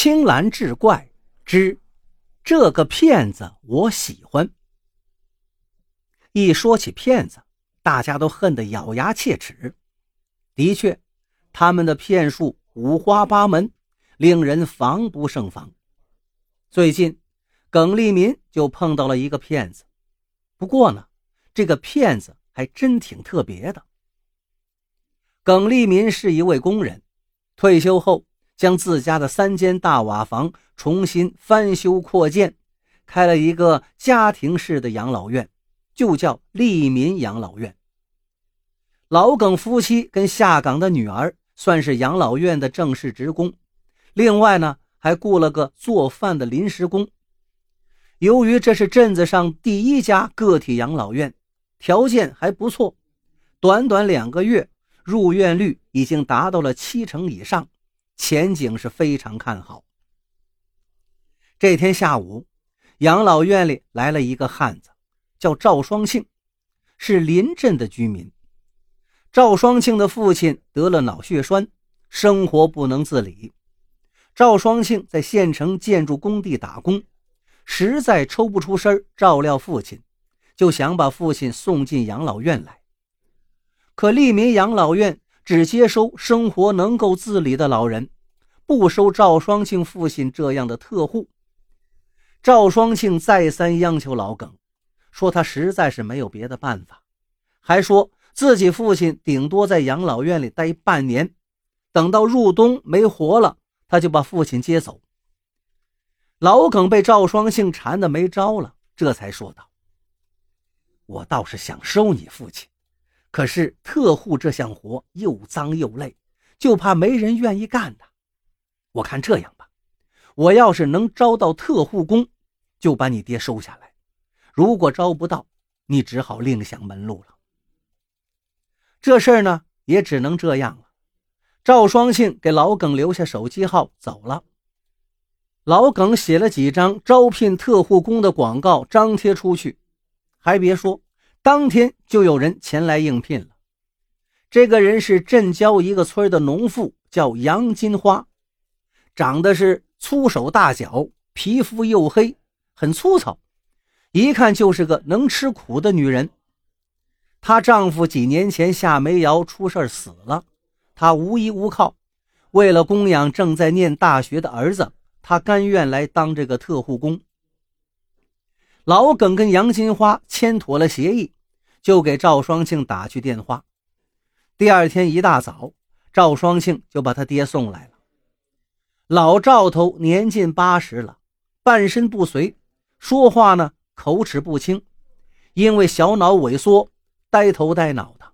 青蓝志怪之这个骗子我喜欢。一说起骗子，大家都恨得咬牙切齿。的确，他们的骗术五花八门，令人防不胜防。最近，耿立民就碰到了一个骗子。不过呢，这个骗子还真挺特别的。耿立民是一位工人，退休后将自家的三间大瓦房重新翻修扩建，开了一个家庭式的养老院，就叫利民养老院。老耿夫妻跟下岗的女儿算是养老院的正式职工，另外呢还雇了个做饭的临时工。由于这是镇子上第一家个体养老院，条件还不错，短短两个月。入院率已经达到了七成以上，前景是非常看好。这天下午，养老院里来了一个汉子，叫赵双庆，是临镇的居民。赵双庆的父亲得了脑血栓，生活不能自理。赵双庆在县城建筑工地打工，实在抽不出身照料父亲，就想把父亲送进养老院来。可利民养老院只接收生活能够自理的老人，不收赵双庆父亲这样的特户。赵双庆再三央求老耿，说他实在是没有别的办法，还说自己父亲顶多在养老院里待半年，等到入冬没活了，他就把父亲接走。老耿被赵双庆缠得没招了，这才说道：“我倒是想收你父亲。”可是特护这项活又脏又累，就怕没人愿意干的。我看这样吧，我要是能招到特护工，就把你爹收下来；如果招不到，你只好另想门路了。这事儿呢，也只能这样了。赵双庆给老耿留下手机号，走了。老耿写了几张招聘特护工的广告，张贴出去。还别说。当天就有人前来应聘了。这个人是镇郊一个村的农妇，叫杨金花，长得是粗手大脚，皮肤黝黑，很粗糙，一看就是个能吃苦的女人。她丈夫几年前下煤窑出事死了，她无依无靠，为了供养正在念大学的儿子，她甘愿来当这个特护工。老耿跟杨金花签妥了协议，就给赵双庆打去电话。第二天一大早，赵双庆就把他爹送来了。老赵头年近八十了，半身不遂，说话呢口齿不清，因为小脑萎缩，呆头呆脑的。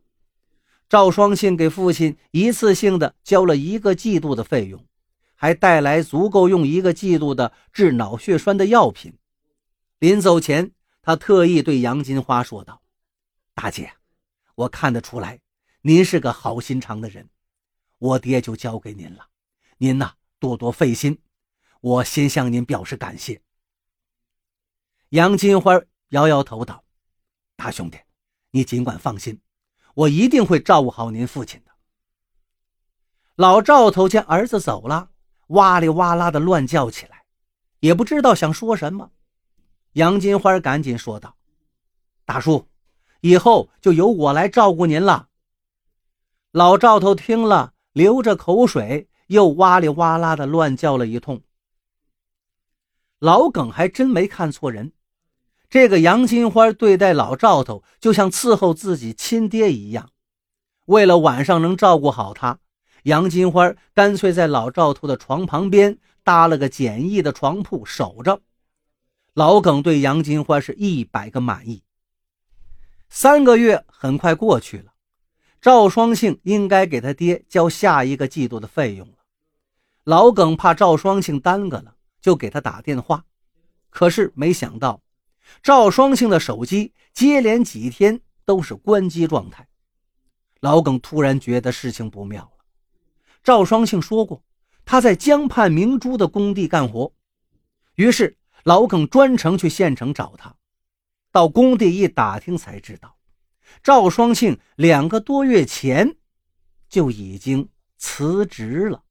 赵双庆给父亲一次性的交了一个季度的费用，还带来足够用一个季度的治脑血栓的药品。临走前，他特意对杨金花说道：“大姐，我看得出来，您是个好心肠的人，我爹就交给您了。您呐，多多费心，我先向您表示感谢。”杨金花摇摇头道：“大兄弟，你尽管放心，我一定会照顾好您父亲的。”老赵头见儿子走了，哇里哇啦的乱叫起来，也不知道想说什么。杨金花赶紧说道：“大叔，以后就由我来照顾您了。”老赵头听了，流着口水，又哇里哇啦的乱叫了一通。老耿还真没看错人，这个杨金花对待老赵头就像伺候自己亲爹一样。为了晚上能照顾好他，杨金花干脆在老赵头的床旁边搭了个简易的床铺守着。老耿对杨金花是一百个满意。三个月很快过去了，赵双庆应该给他爹交下一个季度的费用了。老耿怕赵双庆耽搁了，就给他打电话。可是没想到，赵双庆的手机接连几天都是关机状态。老耿突然觉得事情不妙了。赵双庆说过，他在江畔明珠的工地干活，于是。老耿专程去县城找他，到工地一打听才知道，赵双庆两个多月前就已经辞职了。